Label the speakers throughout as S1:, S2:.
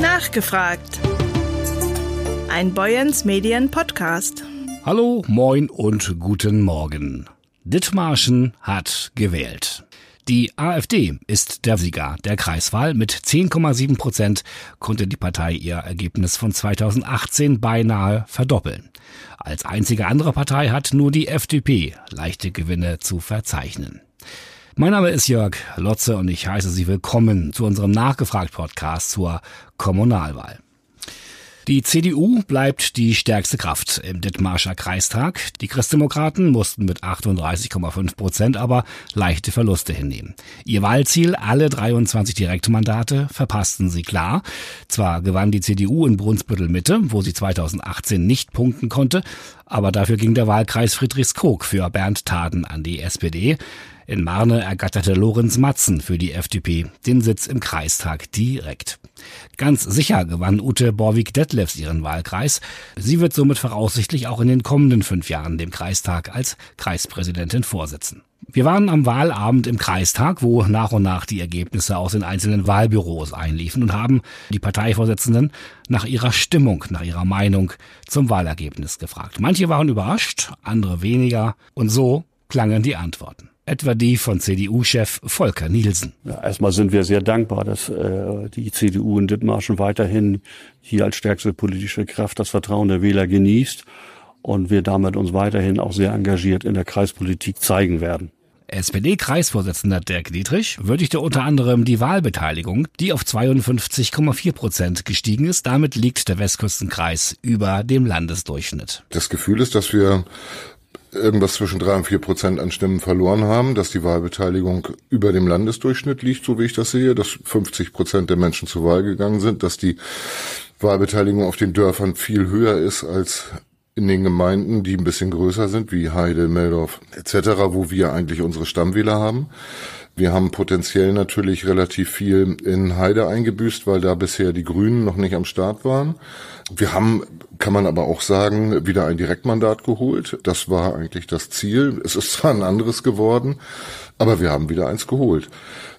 S1: Nachgefragt. Ein Boyens Medien Podcast.
S2: Hallo, moin und guten Morgen. Dithmarschen hat gewählt. Die AfD ist der Sieger der Kreiswahl. Mit 10,7 Prozent konnte die Partei ihr Ergebnis von 2018 beinahe verdoppeln. Als einzige andere Partei hat nur die FDP leichte Gewinne zu verzeichnen. Mein Name ist Jörg Lotze und ich heiße Sie willkommen zu unserem Nachgefragt-Podcast zur Kommunalwahl. Die CDU bleibt die stärkste Kraft im Dithmarscher Kreistag. Die Christdemokraten mussten mit 38,5 Prozent aber leichte Verluste hinnehmen. Ihr Wahlziel, alle 23 Direktmandate, verpassten sie klar. Zwar gewann die CDU in Brunsbüttel Mitte, wo sie 2018 nicht punkten konnte, aber dafür ging der Wahlkreis Friedrichskoog für Bernd Taden an die SPD. In Marne ergatterte Lorenz Matzen für die FDP den Sitz im Kreistag direkt. Ganz sicher gewann Ute Borwig-Detlefs ihren Wahlkreis. Sie wird somit voraussichtlich auch in den kommenden fünf Jahren dem Kreistag als Kreispräsidentin vorsitzen. Wir waren am Wahlabend im Kreistag, wo nach und nach die Ergebnisse aus den einzelnen Wahlbüros einliefen und haben die Parteivorsitzenden nach ihrer Stimmung, nach ihrer Meinung zum Wahlergebnis gefragt. Manche waren überrascht, andere weniger und so klangen die Antworten etwa die von CDU-Chef Volker Nielsen.
S3: Ja, erstmal sind wir sehr dankbar, dass äh, die CDU in Dithmarschen weiterhin hier als stärkste politische Kraft das Vertrauen der Wähler genießt und wir damit uns weiterhin auch sehr engagiert in der Kreispolitik zeigen werden.
S2: SPD-Kreisvorsitzender Dirk Dietrich würdigte unter anderem die Wahlbeteiligung, die auf 52,4 Prozent gestiegen ist. Damit liegt der Westküstenkreis über dem Landesdurchschnitt.
S4: Das Gefühl ist, dass wir irgendwas zwischen drei und vier Prozent an Stimmen verloren haben, dass die Wahlbeteiligung über dem Landesdurchschnitt liegt, so wie ich das sehe, dass 50 Prozent der Menschen zur Wahl gegangen sind, dass die Wahlbeteiligung auf den Dörfern viel höher ist als in den Gemeinden, die ein bisschen größer sind, wie Heide, Meldorf etc., wo wir eigentlich unsere Stammwähler haben. Wir haben potenziell natürlich relativ viel in Heide eingebüßt, weil da bisher die Grünen noch nicht am Start waren. Wir haben, kann man aber auch sagen, wieder ein Direktmandat geholt. Das war eigentlich das Ziel. Es ist zwar ein anderes geworden, aber wir haben wieder eins geholt.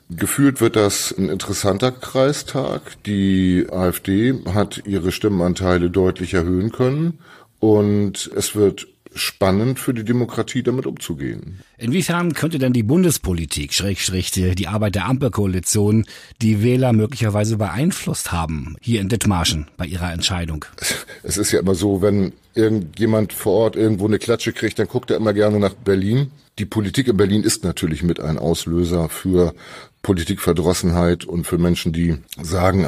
S4: Gefühlt wird das ein interessanter Kreistag. Die AfD hat ihre Stimmenanteile deutlich erhöhen können und es wird spannend für die Demokratie, damit umzugehen.
S2: Inwiefern könnte denn die Bundespolitik, Schrägstrich, die Arbeit der Ampelkoalition, die Wähler möglicherweise beeinflusst haben, hier in Dithmarschen, bei ihrer Entscheidung?
S4: Es ist ja immer so, wenn irgendjemand vor Ort irgendwo eine Klatsche kriegt, dann guckt er immer gerne nach Berlin. Die Politik in Berlin ist natürlich mit ein Auslöser für Politikverdrossenheit und für Menschen, die sagen,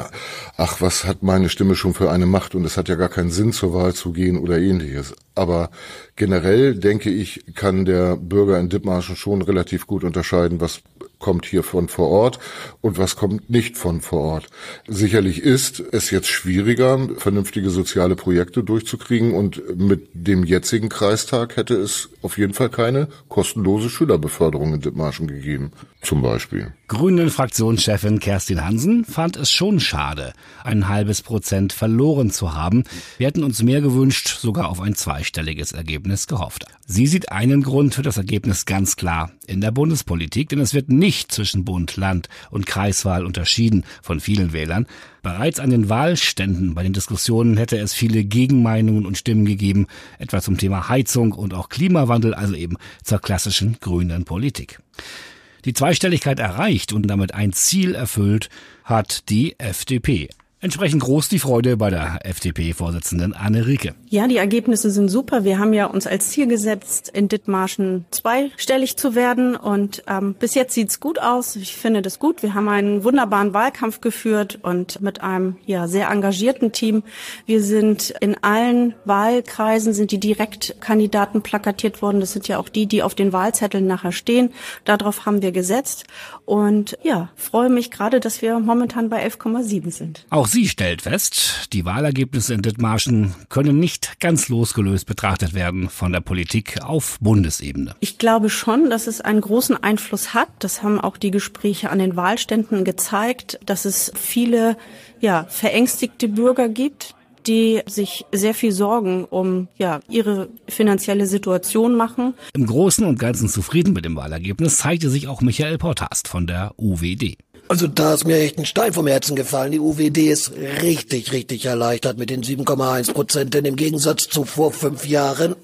S4: ach, was hat meine Stimme schon für eine Macht und es hat ja gar keinen Sinn, zur Wahl zu gehen oder ähnliches. Aber generell denke ich, kann der Bürger in Dithmarschen schon relativ gut unterscheiden, was kommt hier von vor Ort und was kommt nicht von vor Ort. Sicherlich ist es jetzt schwieriger, vernünftige soziale Projekte durchzukriegen und mit dem jetzigen Kreistag hätte es auf jeden Fall keine kostenlose Schülerbeförderung in Dithmarschen gegeben, zum Beispiel.
S2: Grünen Fraktionschefin Kerstin Hansen fand es schon schade, ein halbes Prozent verloren zu haben. Wir hätten uns mehr gewünscht, sogar auf ein zweistelliges Ergebnis gehofft. Sie sieht einen Grund für das Ergebnis ganz klar in der Bundespolitik, denn es wird nicht zwischen Bund, Land und Kreiswahl unterschieden von vielen Wählern. Bereits an den Wahlständen bei den Diskussionen hätte es viele Gegenmeinungen und Stimmen gegeben, etwa zum Thema Heizung und auch Klimawandel, also eben zur klassischen grünen Politik. Die Zweistelligkeit erreicht und damit ein Ziel erfüllt hat die FDP. Entsprechend groß die Freude bei der FDP-Vorsitzenden Anne Rieke.
S5: Ja, die Ergebnisse sind super. Wir haben ja uns als Ziel gesetzt, in Dithmarschen zweistellig zu werden. Und ähm, bis jetzt sieht's gut aus. Ich finde das gut. Wir haben einen wunderbaren Wahlkampf geführt und mit einem ja sehr engagierten Team. Wir sind in allen Wahlkreisen sind die Direktkandidaten plakatiert worden. Das sind ja auch die, die auf den Wahlzetteln nachher stehen. Darauf haben wir gesetzt. Und ja, freue mich gerade, dass wir momentan bei 11,7 sind.
S2: Auch sie stellt fest, die Wahlergebnisse in Dithmarschen können nicht ganz losgelöst betrachtet werden von der Politik auf Bundesebene.
S5: Ich glaube schon, dass es einen großen Einfluss hat. Das haben auch die Gespräche an den Wahlständen gezeigt, dass es viele ja, verängstigte Bürger gibt, die sich sehr viel Sorgen um ja, ihre finanzielle Situation machen.
S2: Im Großen und Ganzen zufrieden mit dem Wahlergebnis zeigte sich auch Michael Portast von der UWD.
S6: Also da ist mir echt ein Stein vom Herzen gefallen. Die UWD ist richtig, richtig erleichtert mit den 7,1 Prozent, denn im Gegensatz zu vor fünf Jahren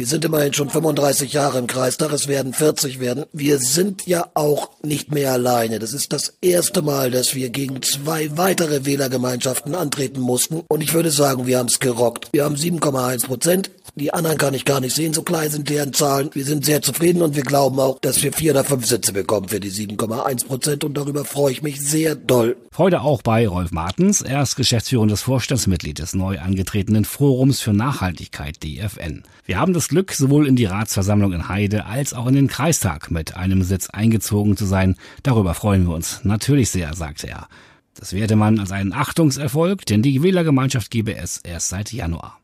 S6: wir sind immerhin schon 35 Jahre im Kreistag, es werden 40 werden. Wir sind ja auch nicht mehr alleine. Das ist das erste Mal, dass wir gegen zwei weitere Wählergemeinschaften antreten mussten. Und ich würde sagen, wir haben es gerockt. Wir haben 7,1 Prozent. Die anderen kann ich gar nicht sehen, so klein sind deren Zahlen. Wir sind sehr zufrieden und wir glauben auch, dass wir vier oder fünf Sitze bekommen für die 7,1 Prozent und darüber freue ich mich sehr doll.
S2: Freude auch bei Rolf Martens. Er ist geschäftsführendes Vorstandsmitglied des neu angetretenen Forums für Nachhaltigkeit DFN. Wir haben das Glück, sowohl in die Ratsversammlung in Heide als auch in den Kreistag mit einem Sitz eingezogen zu sein. Darüber freuen wir uns natürlich sehr, sagte er. Das werte man als einen Achtungserfolg, denn die Wählergemeinschaft gebe es erst seit Januar.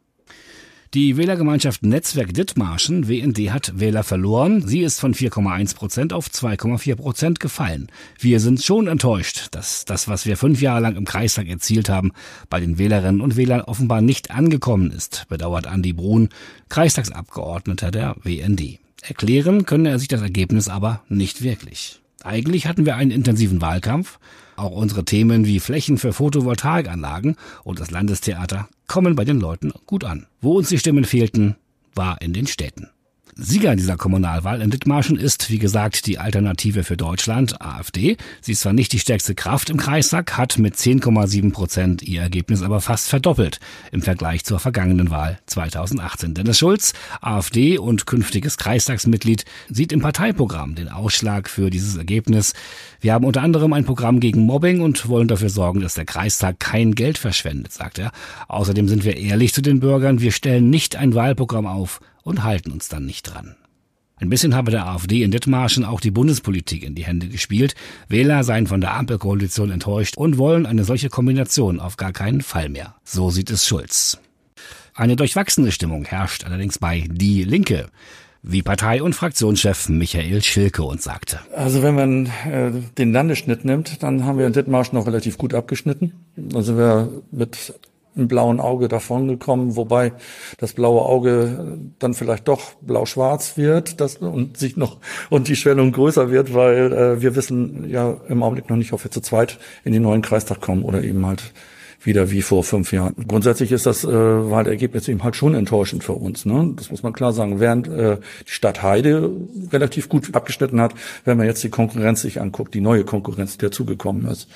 S2: Die Wählergemeinschaft Netzwerk Dithmarschen, WND, hat Wähler verloren. Sie ist von 4,1 Prozent auf 2,4 Prozent gefallen. Wir sind schon enttäuscht, dass das, was wir fünf Jahre lang im Kreistag erzielt haben, bei den Wählerinnen und Wählern offenbar nicht angekommen ist, bedauert Andi Brun, Kreistagsabgeordneter der WND. Erklären könne er sich das Ergebnis aber nicht wirklich. Eigentlich hatten wir einen intensiven Wahlkampf. Auch unsere Themen wie Flächen für Photovoltaikanlagen und das Landestheater kommen bei den Leuten gut an. Wo uns die Stimmen fehlten, war in den Städten. Sieger dieser Kommunalwahl in Dithmarschen ist, wie gesagt, die Alternative für Deutschland, AfD. Sie ist zwar nicht die stärkste Kraft im Kreistag, hat mit 10,7 Prozent ihr Ergebnis aber fast verdoppelt im Vergleich zur vergangenen Wahl 2018. Dennis Schulz, AfD und künftiges Kreistagsmitglied, sieht im Parteiprogramm den Ausschlag für dieses Ergebnis. Wir haben unter anderem ein Programm gegen Mobbing und wollen dafür sorgen, dass der Kreistag kein Geld verschwendet, sagt er. Außerdem sind wir ehrlich zu den Bürgern. Wir stellen nicht ein Wahlprogramm auf, und halten uns dann nicht dran. Ein bisschen habe der AfD in Dithmarschen auch die Bundespolitik in die Hände gespielt. Wähler seien von der Ampelkoalition enttäuscht und wollen eine solche Kombination auf gar keinen Fall mehr. So sieht es Schulz. Eine durchwachsene Stimmung herrscht allerdings bei Die Linke wie Partei- und Fraktionschef Michael Schilke uns sagte.
S7: Also wenn man äh, den Landesschnitt nimmt, dann haben wir in Dithmarschen noch relativ gut abgeschnitten. Also wir mit im blauen Auge davongekommen, wobei das blaue Auge dann vielleicht doch blau-schwarz wird das, und sich noch und die Schwellung größer wird, weil äh, wir wissen ja im Augenblick noch nicht, ob wir zu zweit in den neuen Kreistag kommen oder eben halt wieder wie vor fünf Jahren. Grundsätzlich ist das äh, Wahlergebnis eben halt schon enttäuschend für uns. Ne? Das muss man klar sagen. Während äh, die Stadt Heide relativ gut abgeschnitten hat, wenn man jetzt die Konkurrenz sich anguckt, die neue Konkurrenz, die dazugekommen ist.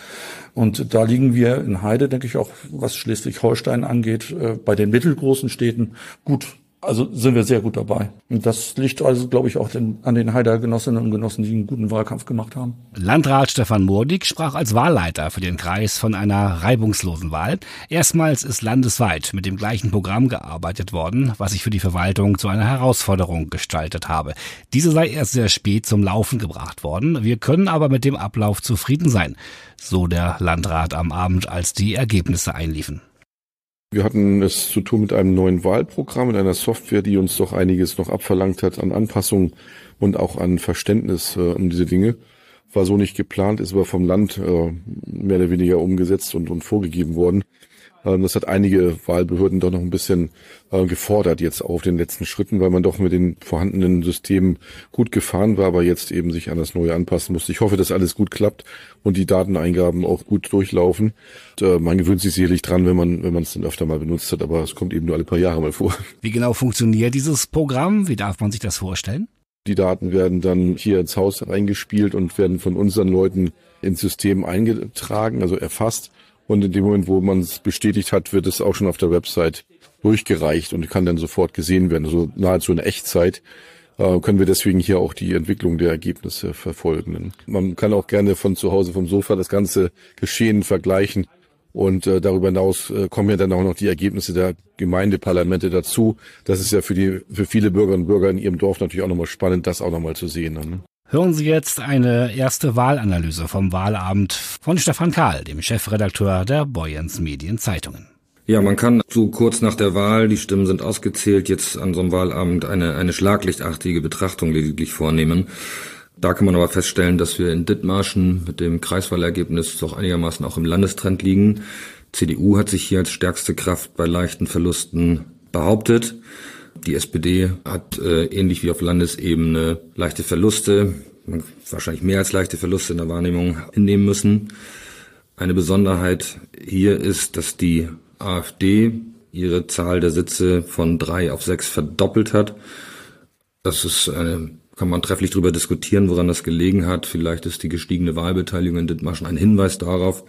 S7: Und da liegen wir in Heide, denke ich, auch was Schleswig-Holstein angeht, äh, bei den mittelgroßen Städten gut also sind wir sehr gut dabei. Und das liegt also, glaube ich, auch den, an den Heider Genossinnen und Genossen, die einen guten Wahlkampf gemacht haben.
S2: Landrat Stefan Mordig sprach als Wahlleiter für den Kreis von einer reibungslosen Wahl. Erstmals ist landesweit mit dem gleichen Programm gearbeitet worden, was sich für die Verwaltung zu einer Herausforderung gestaltet habe. Diese sei erst sehr spät zum Laufen gebracht worden. Wir können aber mit dem Ablauf zufrieden sein, so der Landrat am Abend, als die Ergebnisse einliefen.
S8: Wir hatten es zu tun mit einem neuen Wahlprogramm, mit einer Software, die uns doch einiges noch abverlangt hat an Anpassung und auch an Verständnis äh, um diese Dinge. War so nicht geplant, ist aber vom Land äh, mehr oder weniger umgesetzt und, und vorgegeben worden. Ähm, das hat einige Wahlbehörden doch noch ein bisschen äh, gefordert jetzt auf den letzten Schritten, weil man doch mit den vorhandenen Systemen gut gefahren war, aber jetzt eben sich an das Neue anpassen musste. Ich hoffe, dass alles gut klappt und die Dateneingaben auch gut durchlaufen. Und, äh, man gewöhnt sich sicherlich dran, wenn man wenn man es dann öfter mal benutzt hat, aber es kommt eben nur alle paar Jahre mal vor.
S2: Wie genau funktioniert dieses Programm? Wie darf man sich das vorstellen?
S8: Die Daten werden dann hier ins Haus reingespielt und werden von unseren Leuten ins System eingetragen, also erfasst. Und in dem Moment, wo man es bestätigt hat, wird es auch schon auf der Website durchgereicht und kann dann sofort gesehen werden. Also nahezu in Echtzeit äh, können wir deswegen hier auch die Entwicklung der Ergebnisse verfolgen. Man kann auch gerne von zu Hause vom Sofa das ganze Geschehen vergleichen. Und äh, darüber hinaus äh, kommen ja dann auch noch die Ergebnisse der Gemeindeparlamente dazu. Das ist ja für die für viele Bürgerinnen und Bürger in ihrem Dorf natürlich auch nochmal spannend, das auch nochmal zu sehen. Ne?
S2: Hören Sie jetzt eine erste Wahlanalyse vom Wahlabend von Stefan Kahl, dem Chefredakteur der Boyens Medien Zeitungen.
S9: Ja, man kann so kurz nach der Wahl, die Stimmen sind ausgezählt, jetzt an so einem Wahlabend eine, eine schlaglichtartige Betrachtung lediglich vornehmen. Da kann man aber feststellen, dass wir in Dithmarschen mit dem Kreiswahlergebnis doch einigermaßen auch im Landestrend liegen. CDU hat sich hier als stärkste Kraft bei leichten Verlusten behauptet. Die SPD hat äh, ähnlich wie auf Landesebene leichte Verluste wahrscheinlich mehr als leichte Verluste in der Wahrnehmung hinnehmen müssen. Eine Besonderheit hier ist, dass die AfD ihre Zahl der Sitze von drei auf sechs verdoppelt hat. Das ist eine, kann man trefflich darüber diskutieren, woran das gelegen hat. Vielleicht ist die gestiegene Wahlbeteiligung in Dithmarschen ein Hinweis darauf,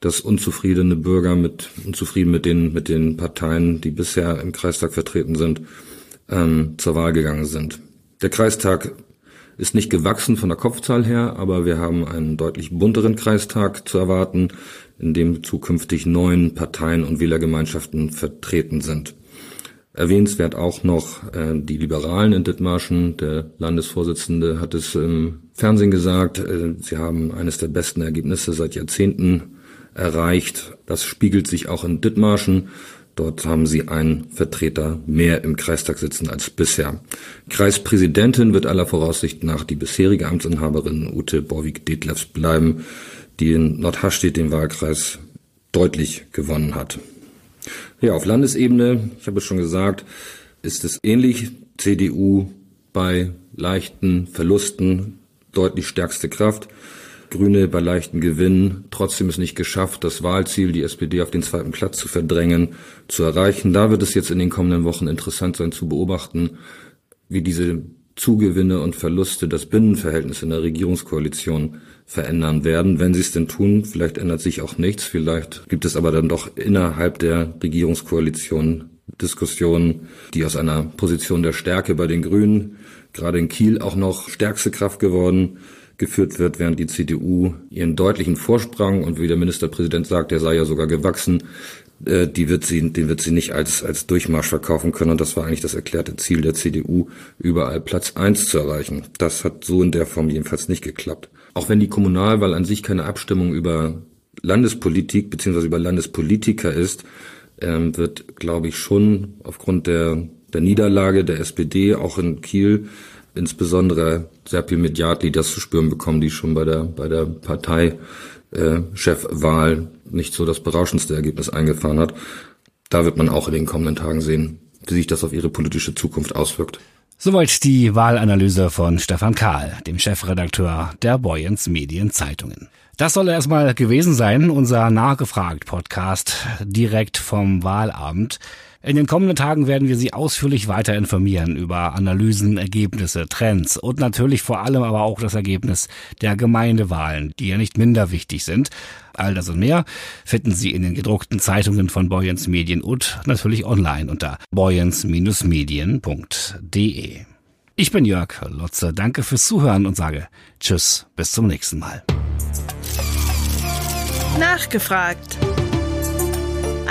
S9: dass unzufriedene Bürger mit unzufrieden mit den mit den Parteien, die bisher im Kreistag vertreten sind, ähm, zur Wahl gegangen sind. Der Kreistag ist nicht gewachsen von der Kopfzahl her, aber wir haben einen deutlich bunteren Kreistag zu erwarten, in dem zukünftig neun Parteien und Wählergemeinschaften vertreten sind. Erwähnenswert auch noch äh, die Liberalen in Dithmarschen. Der Landesvorsitzende hat es im Fernsehen gesagt, äh, sie haben eines der besten Ergebnisse seit Jahrzehnten erreicht. Das spiegelt sich auch in Dithmarschen. Dort haben sie einen Vertreter mehr im Kreistag sitzen als bisher. Kreispräsidentin wird aller Voraussicht nach die bisherige Amtsinhaberin Ute Borwig-Detlefs bleiben, die in Nordhastedt den Wahlkreis deutlich gewonnen hat. Ja, auf Landesebene, ich habe es schon gesagt, ist es ähnlich. CDU bei leichten Verlusten deutlich stärkste Kraft. Grüne bei leichten Gewinnen, trotzdem ist nicht geschafft, das Wahlziel, die SPD auf den zweiten Platz zu verdrängen, zu erreichen. Da wird es jetzt in den kommenden Wochen interessant sein zu beobachten, wie diese Zugewinne und Verluste das Binnenverhältnis in der Regierungskoalition verändern werden. Wenn sie es denn tun, vielleicht ändert sich auch nichts, vielleicht gibt es aber dann doch innerhalb der Regierungskoalition Diskussionen, die aus einer Position der Stärke bei den Grünen, gerade in Kiel auch noch stärkste Kraft geworden, geführt wird, während die CDU ihren deutlichen Vorsprung und wie der Ministerpräsident sagt, der sei ja sogar gewachsen, äh, die wird sie, den wird sie nicht als, als Durchmarsch verkaufen können. Und das war eigentlich das erklärte Ziel der CDU, überall Platz eins zu erreichen. Das hat so in der Form jedenfalls nicht geklappt. Auch wenn die Kommunalwahl an sich keine Abstimmung über Landespolitik beziehungsweise über Landespolitiker ist, ähm, wird, glaube ich, schon aufgrund der, der Niederlage der SPD auch in Kiel insbesondere sehr viel Mediatlieder zu spüren bekommen, die schon bei der, bei der Parteichefwahl nicht so das berauschendste Ergebnis eingefahren hat. Da wird man auch in den kommenden Tagen sehen, wie sich das auf ihre politische Zukunft auswirkt.
S2: Soweit die Wahlanalyse von Stefan Kahl, dem Chefredakteur der Boyens Medien Zeitungen. Das soll erstmal gewesen sein, unser Nachgefragt Podcast direkt vom Wahlabend. In den kommenden Tagen werden wir Sie ausführlich weiter informieren über Analysen, Ergebnisse, Trends und natürlich vor allem aber auch das Ergebnis der Gemeindewahlen, die ja nicht minder wichtig sind. All das und mehr finden Sie in den gedruckten Zeitungen von Boyens Medien und natürlich online unter boyens-medien.de. Ich bin Jörg Lotze, danke fürs Zuhören und sage Tschüss, bis zum nächsten Mal.
S1: Nachgefragt.